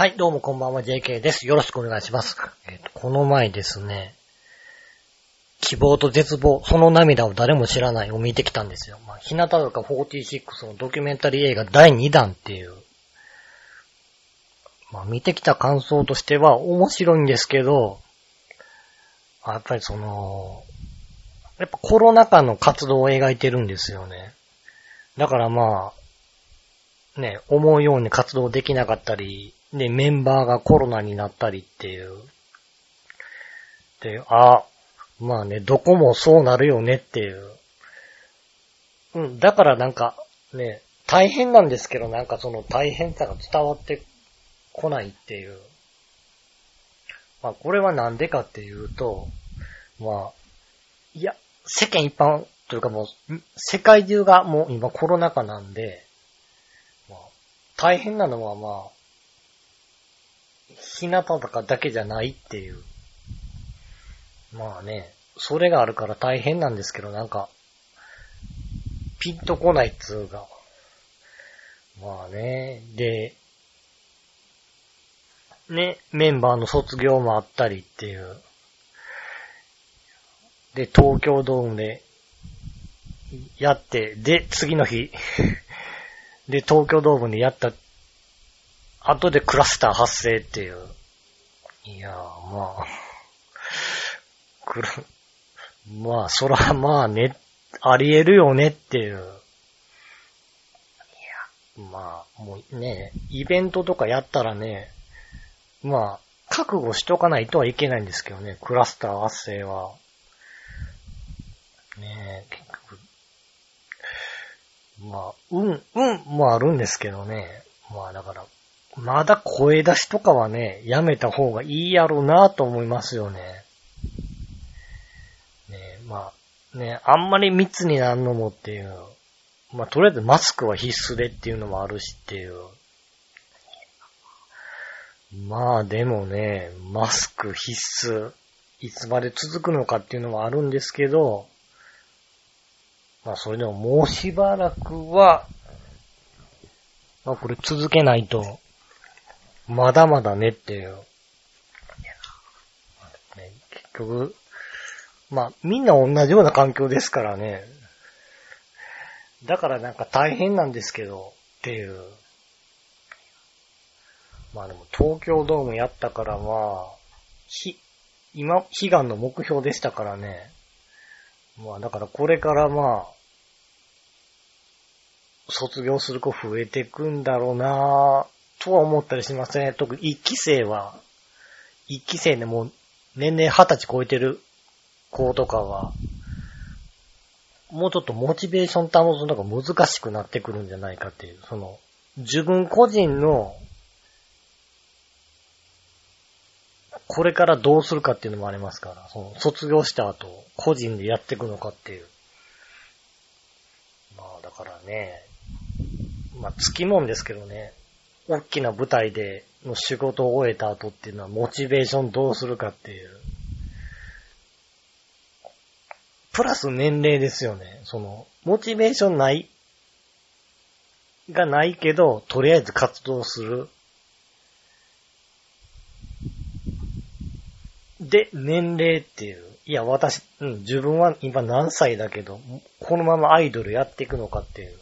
はい、どうもこんばんは、JK です。よろしくお願いします。えっ、と、この前ですね、希望と絶望、その涙を誰も知らないを見てきたんですよ。まあ、日向坂46のドキュメンタリー映画第2弾っていう。まあ、見てきた感想としては面白いんですけど、やっぱりその、やっぱコロナ禍の活動を描いてるんですよね。だからまあ、ね、思うように活動できなかったり、で、メンバーがコロナになったりっていう。で、あ、まあね、どこもそうなるよねっていう。うん、だからなんか、ね、大変なんですけど、なんかその大変さが伝わってこないっていう。まあ、これはなんでかっていうと、まあ、いや、世間一般というかもう、世界中がもう今コロナ禍なんで、まあ、大変なのはまあ、日向坂だけじゃないっていう。まあね、それがあるから大変なんですけど、なんか、ピンとこないっつうが。まあね、で、ね、メンバーの卒業もあったりっていう。で、東京ドームで、やって、で、次の日、で、東京ドームでやった後でクラスター発生っていう。いやー、まあ、くる、まあ、そら、まあね、あり得るよねっていう。いや、まあ、もうね、イベントとかやったらね、まあ、覚悟しとかないとはいけないんですけどね、クラスター発生は。ねえ、結局。まあ、うん、うんもあるんですけどね。まあだから、まだ声出しとかはね、やめた方がいいやろうなと思いますよね。ねまあ、ねあんまり密になるのもっていう。まあ、とりあえずマスクは必須でっていうのもあるしっていう。まあでもね、マスク必須、いつまで続くのかっていうのはあるんですけど、まあそれでももうしばらくは、まあこれ続けないと、まだまだねっていう。結局、まあみんな同じような環境ですからね。だからなんか大変なんですけど、っていう。まあでも東京ドームやったからまあ、ひ、今、悲願の目標でしたからね。まあだからこれからまあ、卒業する子増えてくんだろうなぁ、とは思ったりしますね。特に一期生は、一期生でもう年齢二十歳超えてる子とかは、もうちょっとモチベーション保つのが難しくなってくるんじゃないかっていう、その、自分個人の、これからどうするかっていうのもありますから、その、卒業した後、個人でやっていくのかっていう。まあ、だからね、まあ、つきもんですけどね、大きな舞台での仕事を終えた後っていうのは、モチベーションどうするかっていう。プラス年齢ですよね。その、モチベーションない、がないけど、とりあえず活動する。で、年齢っていう。いや、私、うん、自分は今何歳だけど、このままアイドルやっていくのかっていう。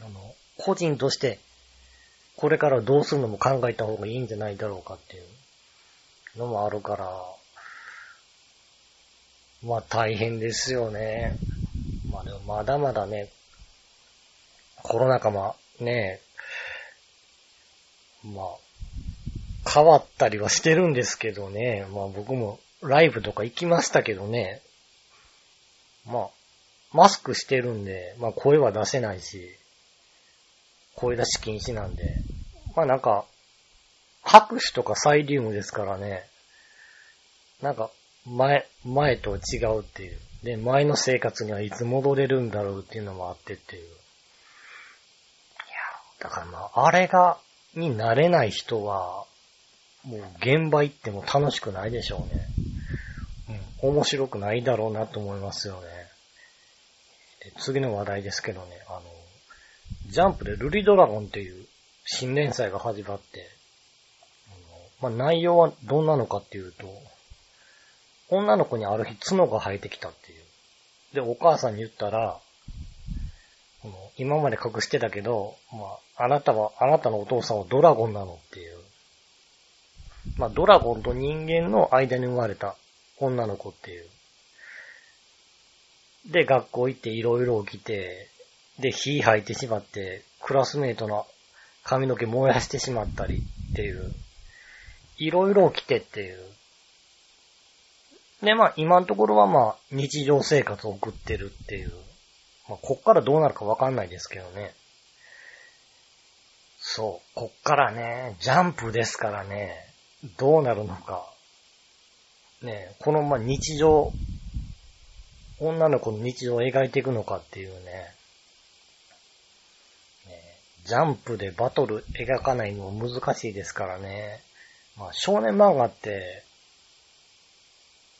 あの、個人として、これからどうするのも考えた方がいいんじゃないだろうかっていうのもあるから、まあ大変ですよね。まあでもまだまだね、コロナ禍もね、まあ、変わったりはしてるんですけどね。まあ僕もライブとか行きましたけどね。まあ、マスクしてるんで、まあ声は出せないし、声出し禁止なんで。まあなんか、拍手とかサイリウムですからね。なんか、前、前と違うっていう。で、前の生活にはいつ戻れるんだろうっていうのもあってっていう。いや、だからまあ、あれが、になれない人は、もう現場行っても楽しくないでしょうね。うん、面白くないだろうなと思いますよね。で次の話題ですけどね、あの、ジャンプでルリドラゴンっていう新連載が始まって、まあ内容はどんなのかっていうと、女の子にある日角が生えてきたっていう。で、お母さんに言ったら、今まで隠してたけど、まあ、あなたは、あなたのお父さんはドラゴンなのっていう。まあ、ドラゴンと人間の間に生まれた女の子っていう。で、学校行っていろいろ起きて、で、火吐いてしまって、クラスメイトの髪の毛燃やしてしまったりっていう。いろいろ起きてっていう。で、まあ、今のところはまあ、日常生活を送ってるっていう。まあ、こっからどうなるかわかんないですけどね。そう、こっからね、ジャンプですからね、どうなるのか。ね、このまま日常、女の子の日常を描いていくのかっていうね。ジャンプでバトル描かないのも難しいですからね。まあ少年漫画って、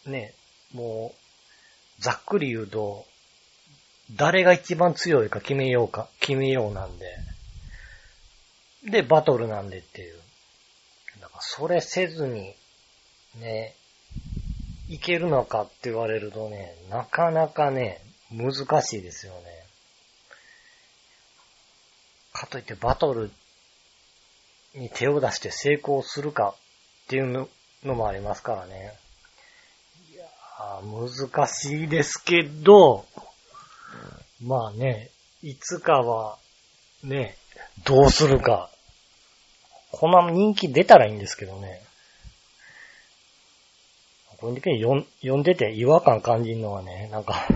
ね、もう、ざっくり言うと、誰が一番強いか決めようか、決めようなんで。で、バトルなんでっていう。だからそれせずに、ね、いけるのかって言われるとね、なかなかね、難しいですよね。かといってバトルに手を出して成功するかっていうのもありますからね。いや、難しいですけど、まあね、いつかは、ね、どうするか。こんな人気出たらいいんですけどね。これだけ読んでて違和感感じるのはね、なんか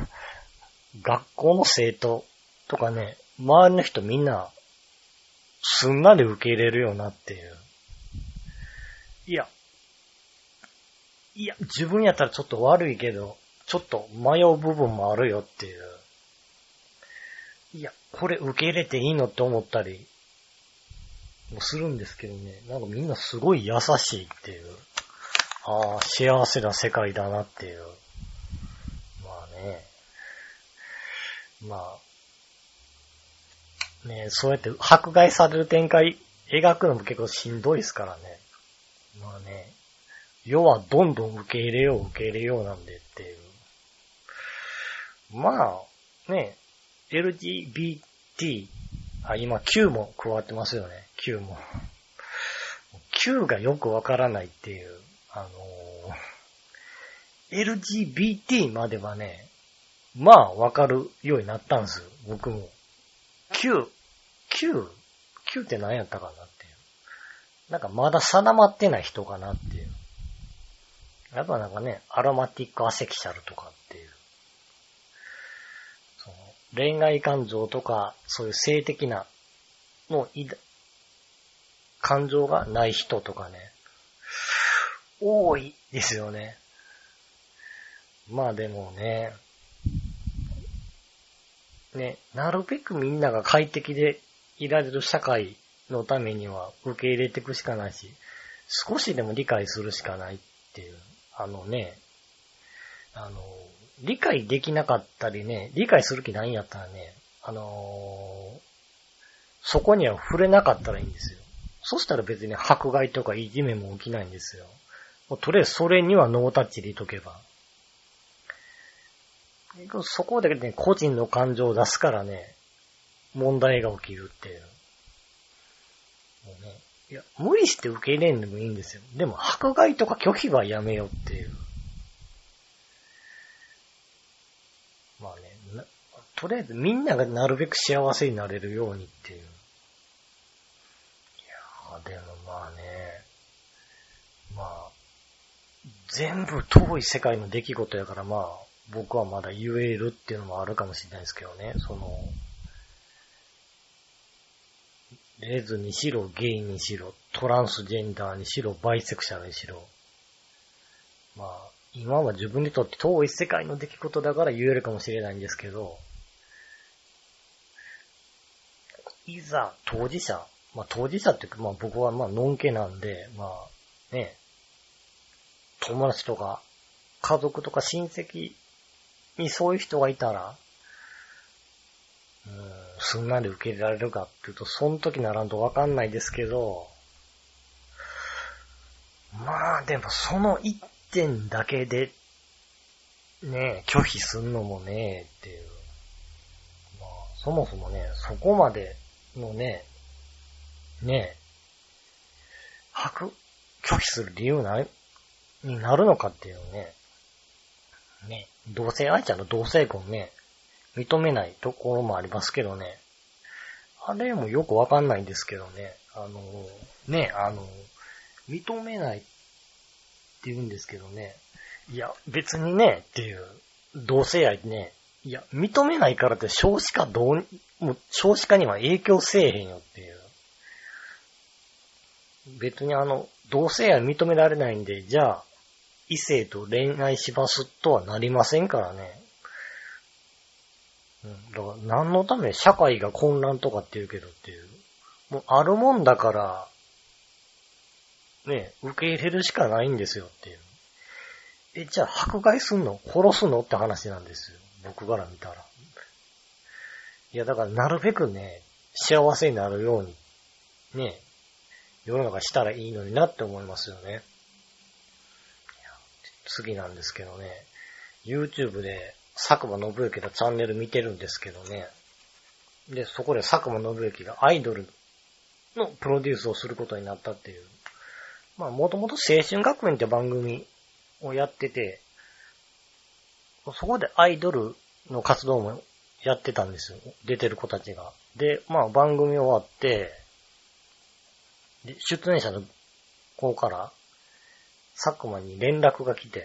学校の生徒とかね、周りの人みんな、すんなり受け入れるよなっていう。いや、いや、自分やったらちょっと悪いけど、ちょっと迷う部分もあるよっていう。いや、これ受け入れていいのって思ったりもするんですけどね。なんかみんなすごい優しいっていう。ああ、幸せな世界だなっていう。まあね。まあ。ねそうやって迫害される展開描くのも結構しんどいですからね。まあね。世はどんどん受け入れよう受け入れようなんでっていう。まあ、ね、LGBT、あ、今 Q も加わってますよね。Q も。Q がよくわからないっていう。あのー、LGBT まではね、まあわかるようになったんです、僕も。Q、Q、Q って何やったかなっていう。なんかまだ定まってない人かなっていう。やっぱなんかね、アロマティックアセキシャルとかっていう。その恋愛感情とか、そういう性的な、の感情がない人とかね。多いですよね。まあでもね、ね、なるべくみんなが快適でいられる社会のためには受け入れていくしかないし、少しでも理解するしかないっていう。あのね、あの、理解できなかったりね、理解する気ないんやったらね、あのー、そこには触れなかったらいいんですよ。そしたら別に迫害とかいじめも起きないんですよ。もうとりあえずそれにはノータッチでいとけば。そこだけでね、個人の感情を出すからね、問題が起きるっていう。もうね、いや、無理して受け入れんでもいいんですよ。でも、迫害とか拒否はやめようっていう。まあね、とりあえずみんながなるべく幸せになれるようにっていう。いやー、でもまあね、まあ、全部遠い世界の出来事やからまあ、僕はまだ言えるっていうのもあるかもしれないですけどね。その、レズにしろ、ゲイにしろ、トランスジェンダーにしろ、バイセクシャルにしろ。まあ、今は自分にとって遠い世界の出来事だから言えるかもしれないんですけど、いざ当事者、まあ当事者っていうか、まあ僕はまあ、のんけなんで、まあ、ね、友達とか、家族とか親戚にそういう人がいたら、うん、すんなり受け入れられるかっていうと、その時ならんとわかんないですけど、まあでもその一点だけで、ね、拒否すんのもね、っていう。まあ、そもそもね、そこまでのね、ね、吐く、拒否する理由ない、になるのかっていうね。ね、同性愛者の同性婚ね、認めないところもありますけどね。あれもよくわかんないんですけどね。あの、ね、あの、認めないって言うんですけどね。いや、別にね、っていう、同性愛ね、いや、認めないからって少子化どう、もう少子化には影響せえへんよっていう。別にあの、同性愛認められないんで、じゃあ、異性と恋愛しますとはなりませんからね。だから何のため社会が混乱とかって言うけどっていう。もうあるもんだから、ね、受け入れるしかないんですよっていう。え、じゃあ迫害すんの？殺すの？って話なんですよ。僕から見たら。いや、だからなるべくね、幸せになるように、ね、世の中したらいいのになって思いますよね。次なんですけどね、YouTube で佐久間信之のチャンネル見てるんですけどね。で、そこで佐久間信之がアイドルのプロデュースをすることになったっていう。まあ、もともと青春学園って番組をやってて、そこでアイドルの活動もやってたんですよ。出てる子たちが。で、まあ番組終わって、で、出演者の子から、佐久間に連絡が来て、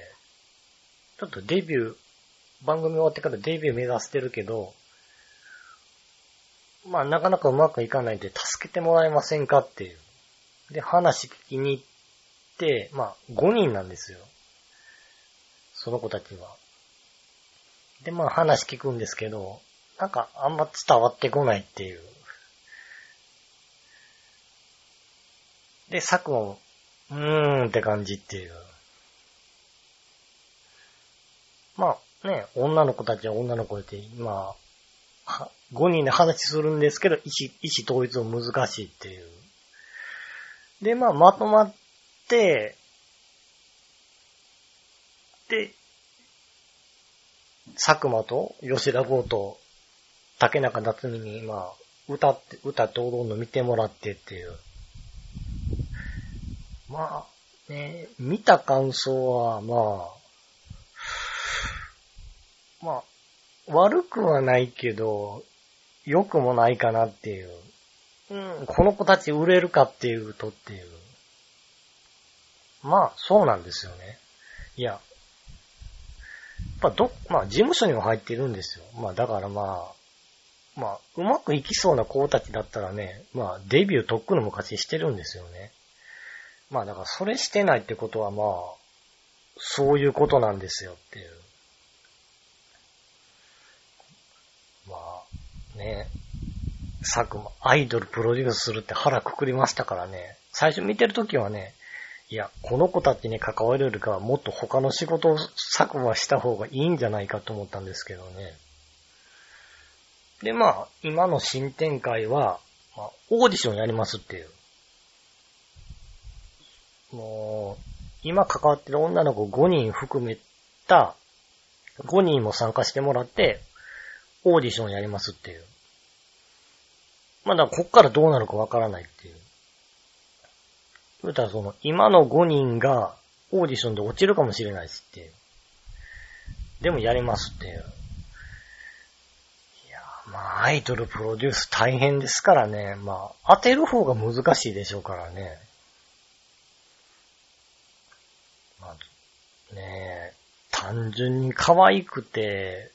ちょっとデビュー、番組終わってからデビュー目指してるけど、まあなかなかうまくいかないんで助けてもらえませんかっていう。で、話聞きに行って、まあ5人なんですよ。その子たちは。で、まあ話聞くんですけど、なんかあんま伝わってこないっていう。で、佐久も、うーんって感じっていう。まあね、女の子たちは女の子で、まあ、5人で話するんですけど、意思、意思統一も難しいっていう。で、まあ、まとまって、で、佐久間と吉田剛と竹中夏美に、まあ、歌って、歌って踊るの見てもらってっていう。まあ、ね、見た感想は、まあ、まあ、悪くはないけど、良くもないかなっていう。うん、この子たち売れるかっていうとっていう。まあ、そうなんですよね。いや、まあ、ど、まあ、事務所にも入ってるんですよ。まあ、だからまあ、まあ、うまくいきそうな子たちだったらね、まあ、デビューとっくの昔してるんですよね。まあだからそれしてないってことはまあ、そういうことなんですよっていう。まあ、ね、佐久間、アイドルプロデュースするって腹くくりましたからね。最初見てるときはね、いや、この子たちに関われるかはもっと他の仕事を佐久間した方がいいんじゃないかと思ったんですけどね。で、まあ、今の新展開は、まあ、オーディションやりますっていう。もう、今関わってる女の子5人含めた、5人も参加してもらって、オーディションやりますっていう。まだこっからどうなるかわからないっていう。言うたらその、今の5人がオーディションで落ちるかもしれないしっていう。でもやりますっていう。いや、まあアイドルプロデュース大変ですからね。まあ当てる方が難しいでしょうからね。まあねえ、単純に可愛くて、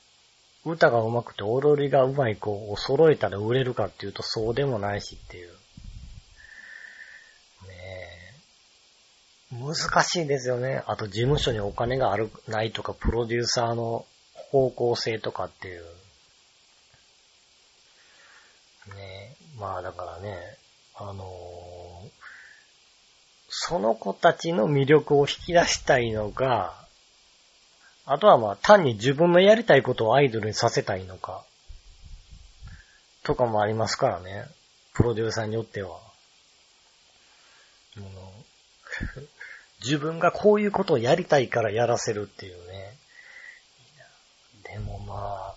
歌が上手くて踊りが上手い子を揃えたら売れるかっていうとそうでもないしっていう。ねえ。難しいですよね。あと事務所にお金がある、ないとか、プロデューサーの方向性とかっていう。ねえ。まあだからね、あのー、その子たちの魅力を引き出したいのか、あとはまあ単に自分のやりたいことをアイドルにさせたいのか、とかもありますからね。プロデューサーによっては。自分がこういうことをやりたいからやらせるっていうね。でもまあ、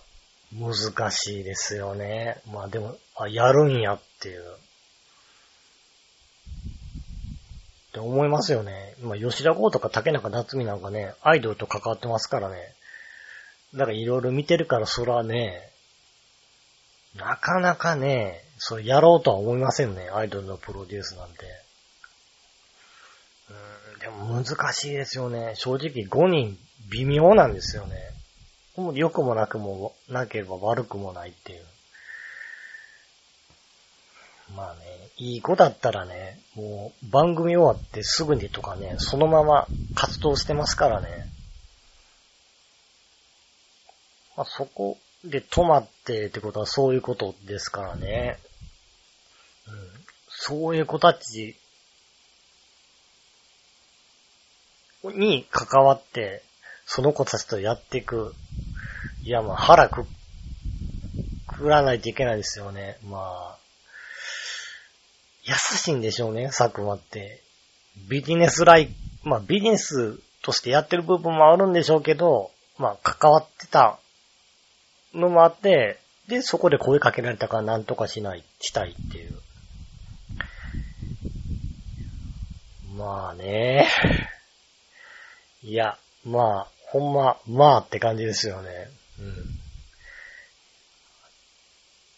難しいですよね。まあでも、あ、やるんやっていう。って思いますよね。ま、吉田剛とか竹中夏美なんかね、アイドルと関わってますからね。だからいろいろ見てるから、そらね、なかなかね、それやろうとは思いませんね。アイドルのプロデュースなんて。うん、でも難しいですよね。正直5人微妙なんですよね。もう良くもなくもなければ悪くもないっていう。まあね、いい子だったらね、もう番組終わってすぐにとかね、そのまま活動してますからね。まあそこで止まってってことはそういうことですからね。うん、そういう子たちに関わって、その子たちとやっていく。いや、まあ腹く、くらないといけないですよね。まあ、優しいんでしょうね、佐久間って。ビジネスライ、まあビジネスとしてやってる部分もあるんでしょうけど、まあ関わってたのもあって、で、そこで声かけられたから何とかしない、したいっていう。まあね。いや、まあ、ほんま、まあって感じですよね。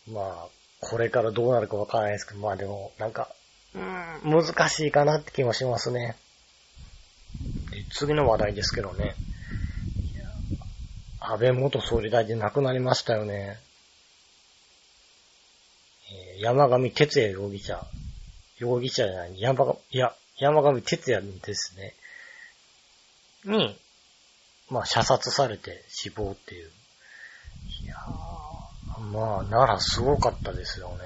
うん。まあ、これからどうなるかわからないですけど、まあでも、なんか、うん、難しいかなって気もしますね。で次の話題ですけどね。安倍元総理大臣亡くなりましたよね。えー、山上哲也容疑者。容疑者じゃない、山上、いや、山上哲也ですね。に、まあ、射殺されて死亡っていう。いやまあ、ならすごかったですよね。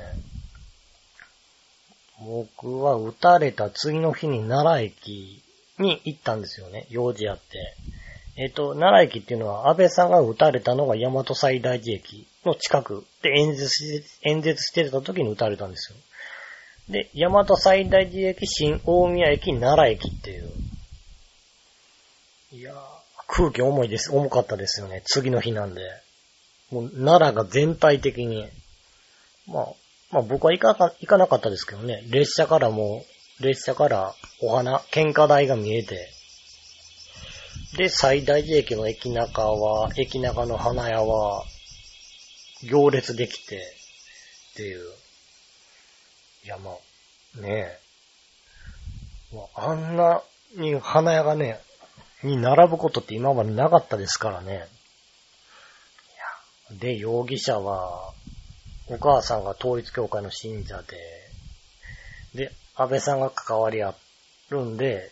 僕は撃たれた次の日に奈良駅に行ったんですよね。用事あって。えっ、ー、と、奈良駅っていうのは安倍さんが撃たれたのが大和西大寺駅の近くで演説し演説してた時に撃たれたんですよ。で、大和西大寺駅、新大宮駅、奈良駅っていう。いやー、空気重いです。重かったですよね。次の日なんで。もう、奈良が全体的に、まあ、まあ僕は行か行かなかったですけどね、列車からも、列車からお花、喧嘩台が見えて、で、最大寺駅の駅中は、駅中の花屋は、行列できて、っていう。いや、まあ、ねえ。あんなに花屋がね、に並ぶことって今までなかったですからね。で、容疑者は、お母さんが統一教会の信者で、で、安倍さんが関わりあるんで、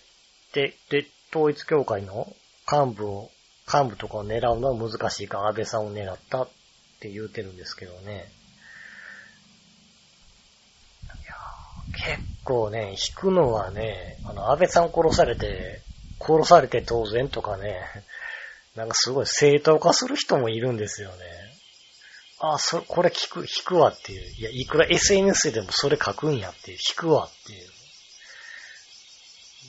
で、で、統一教会の幹部を、幹部とかを狙うのは難しいから安倍さんを狙ったって言うてるんですけどね。いや結構ね、引くのはね、あの、安倍さん殺されて、殺されて当然とかね、なんかすごい正当化する人もいるんですよね。あ、そ、これ聞く、引くわっていう。いや、いくら SNS でもそれ書くんやっていう。引くわっていう。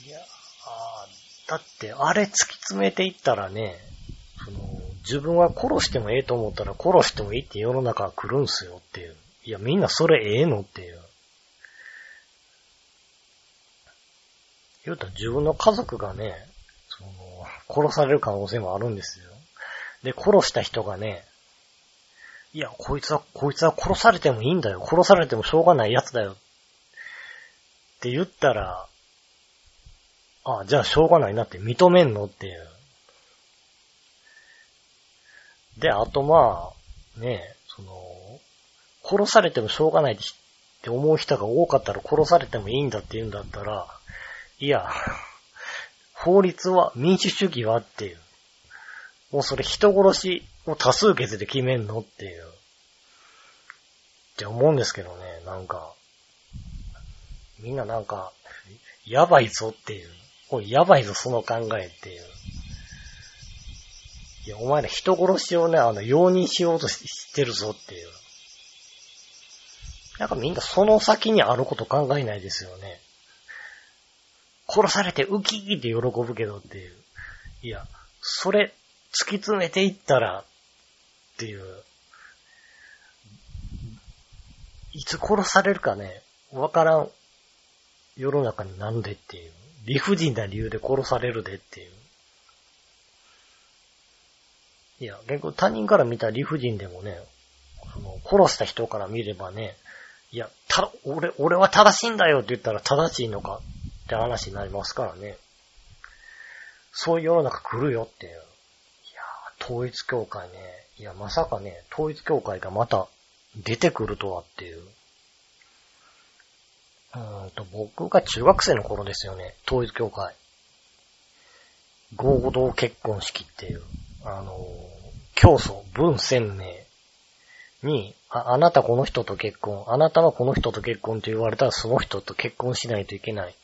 いや、あだってあれ突き詰めていったらね、その、自分は殺してもええと思ったら殺してもいいって世の中が来るんすよっていう。いや、みんなそれええのっていう。言うたら自分の家族がね、その、殺される可能性もあるんですよ。で、殺した人がね、いや、こいつは、こいつは殺されてもいいんだよ。殺されてもしょうがない奴だよ。って言ったら、あじゃあしょうがないなって認めんのっていう。で、あとまあ、ねその、殺されてもしょうがないって思う人が多かったら殺されてもいいんだって言うんだったら、いや、法律は民主主義はっていう。もうそれ人殺しを多数決で決めんのっていう。って思うんですけどね、なんか。みんななんか、やばいぞっていう。おい、やばいぞ、その考えっていう。いや、お前ら人殺しをね、あの、容認しようとしてるぞっていう。なんかみんなその先にあること考えないですよね。殺されてウキーって喜ぶけどっていう。いや、それ、突き詰めていったら、っていう。いつ殺されるかね、わからん世の中になんでっていう。理不尽な理由で殺されるでっていう。いや、結構他人から見た理不尽でもね、その、殺した人から見ればね、いや、た、俺、俺は正しいんだよって言ったら正しいのかって話になりますからね。そういう世の中来るよっていう。統一教会ね。いや、まさかね、統一教会がまた出てくるとはっていう。うんと、僕が中学生の頃ですよね、統一教会。合同結婚式っていう、あの、教祖、文鮮明に、あ、あなたこの人と結婚、あなたはこの人と結婚って言われたらその人と結婚しないといけない。っ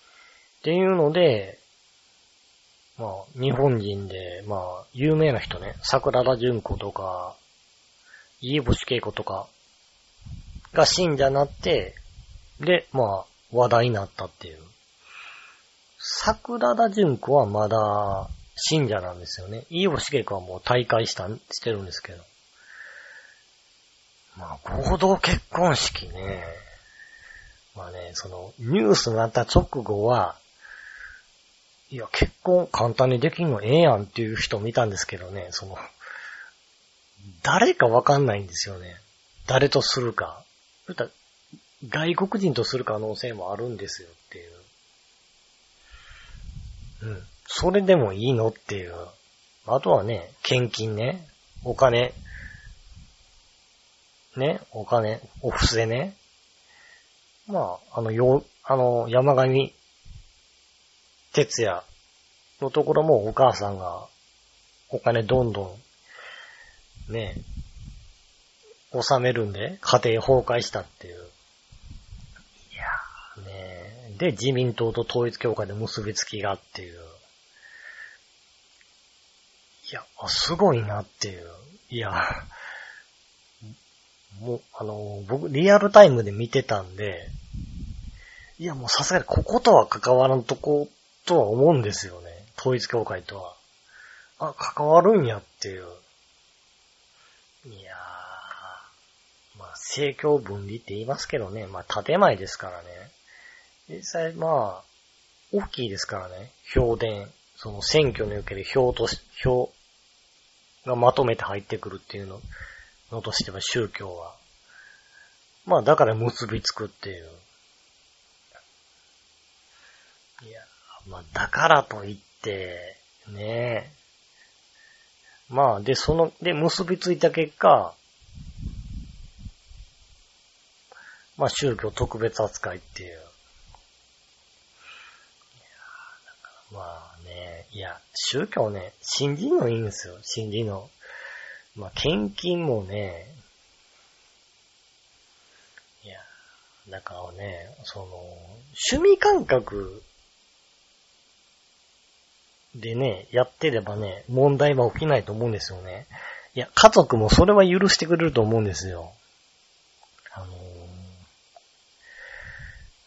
ていうので、まあ、日本人で、まあ、有名な人ね、桜田淳子とか、家星恵子とか、が信者になって、で、まあ、話題になったっていう。桜田淳子はまだ信者なんですよね。飯尾茂子はもう大会した、してるんですけど。まあ、合同結婚式ね。まあね、その、ニュースになった直後は、いや、結婚簡単にできんのええやんっていう人見たんですけどね、その、誰かわかんないんですよね。誰とするか。外国人とする可能性もあるんですよっていう。うん。それでもいいのっていう。あとはね、献金ね、お金、ね、お金、お布施ね。まあ、あの、よ、あの、山上哲也のところもお母さんがお金どんどん、ね、収めるんで、家庭崩壊したっていう。いやねで、自民党と統一協会で結びつきがっていう。いや、すごいなっていう。いや、もう、あの、僕、リアルタイムで見てたんで、いや、もうさすがにこことは関わらんとことは思うんですよね。統一協会とは。あ、関わるんやっていう。いやー、まあ、政教分離って言いますけどね。まあ、建前ですからね。実際まあ、大きいですからね。票田。その選挙における票とし、票がまとめて入ってくるっていうの、のとしては宗教は。まあだから結びつくっていう。いや、まあだからといって、ねえまあで、その、で結びついた結果、まあ宗教特別扱いっていう。まあね、いや、宗教ね、信じんのいいんですよ、信じの。まあ、献金もね、いや、だからね、その、趣味感覚でね、やってればね、問題は起きないと思うんですよね。いや、家族もそれは許してくれると思うんですよ。あの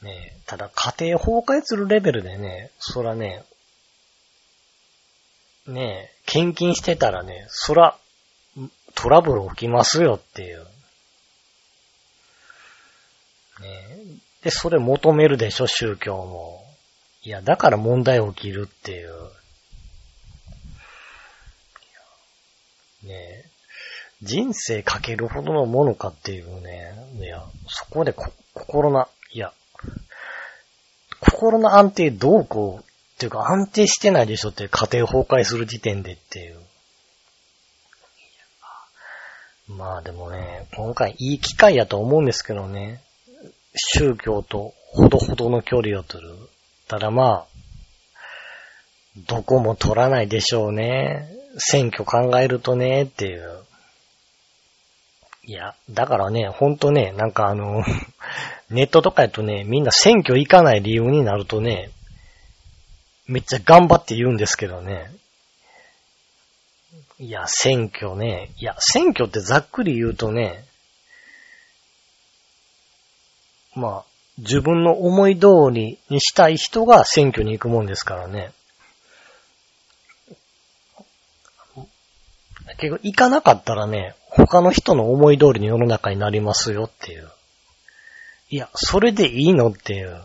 ー、ねただ家庭崩壊するレベルでね、そらね、ね、献金してたらね、そら、トラブル起きますよっていう。ね。で、それ求めるでしょ、宗教も。いや、だから問題起きるっていう。ね。人生かけるほどのものかっていうね。いや、そこでこ心な、いや、心の安定どうこうっていうか安定してないでしょって家庭崩壊する時点でっていう。まあでもね、今回いい機会やと思うんですけどね。宗教とほどほどの距離を取る。ただまあ、どこも取らないでしょうね。選挙考えるとね、っていう。いや、だからね、ほんとね、なんかあの、ネットとかやとね、みんな選挙行かない理由になるとね、めっちゃ頑張って言うんですけどね。いや、選挙ね。いや、選挙ってざっくり言うとね、まあ、自分の思い通りにしたい人が選挙に行くもんですからね。結局行かなかったらね、他の人の思い通りの世の中になりますよっていう。いや、それでいいのっていう。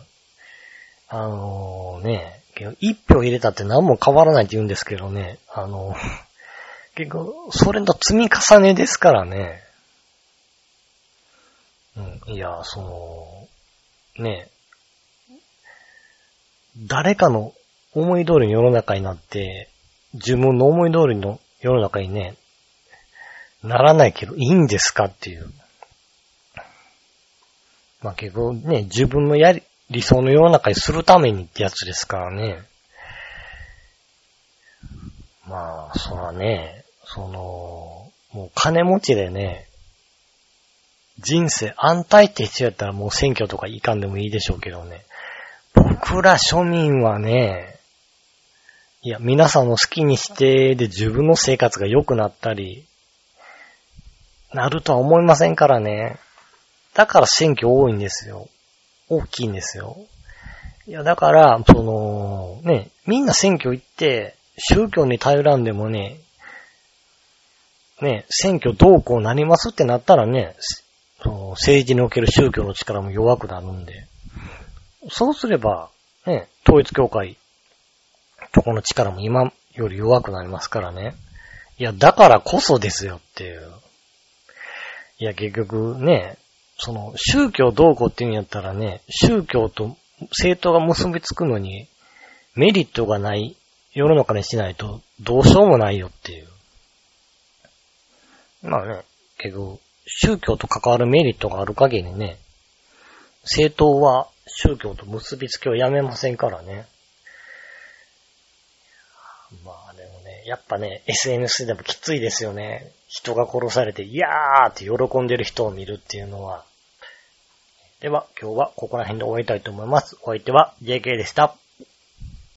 あのー、ね、一票入れたって何も変わらないって言うんですけどね、あのー、結構、それの積み重ねですからね。うん、いや、その、ね、誰かの思い通りの世の中になって、自分の思い通りの世の中にね、ならないけどいいんですかっていう。まあ結構ね、自分のやり、理想の世の中にするためにってやつですからね。まあ、そらね、その、もう金持ちでね、人生安泰って必要やったらもう選挙とかいかんでもいいでしょうけどね。僕ら庶民はね、いや、皆さんの好きにしてで自分の生活が良くなったり、なるとは思いませんからね。だから選挙多いんですよ。大きいんですよ。いや、だから、その、ね、みんな選挙行って、宗教に頼らんでもね、ね、選挙どうこうなりますってなったらね、その政治における宗教の力も弱くなるんで、そうすれば、ね、統一教会とこの力も今より弱くなりますからね。いや、だからこそですよっていう。いや、結局ね、その、宗教どうこうっていうんやったらね、宗教と政党が結びつくのに、メリットがない世の中にしないと、どうしようもないよっていう。まあね、結局、宗教と関わるメリットがある限りね、政党は宗教と結びつきをやめませんからね。まあでもね、やっぱね、SNS でもきついですよね。人が殺されて、いやーって喜んでる人を見るっていうのは。では、今日はここら辺で終わりたいと思います。お相手は JK でした。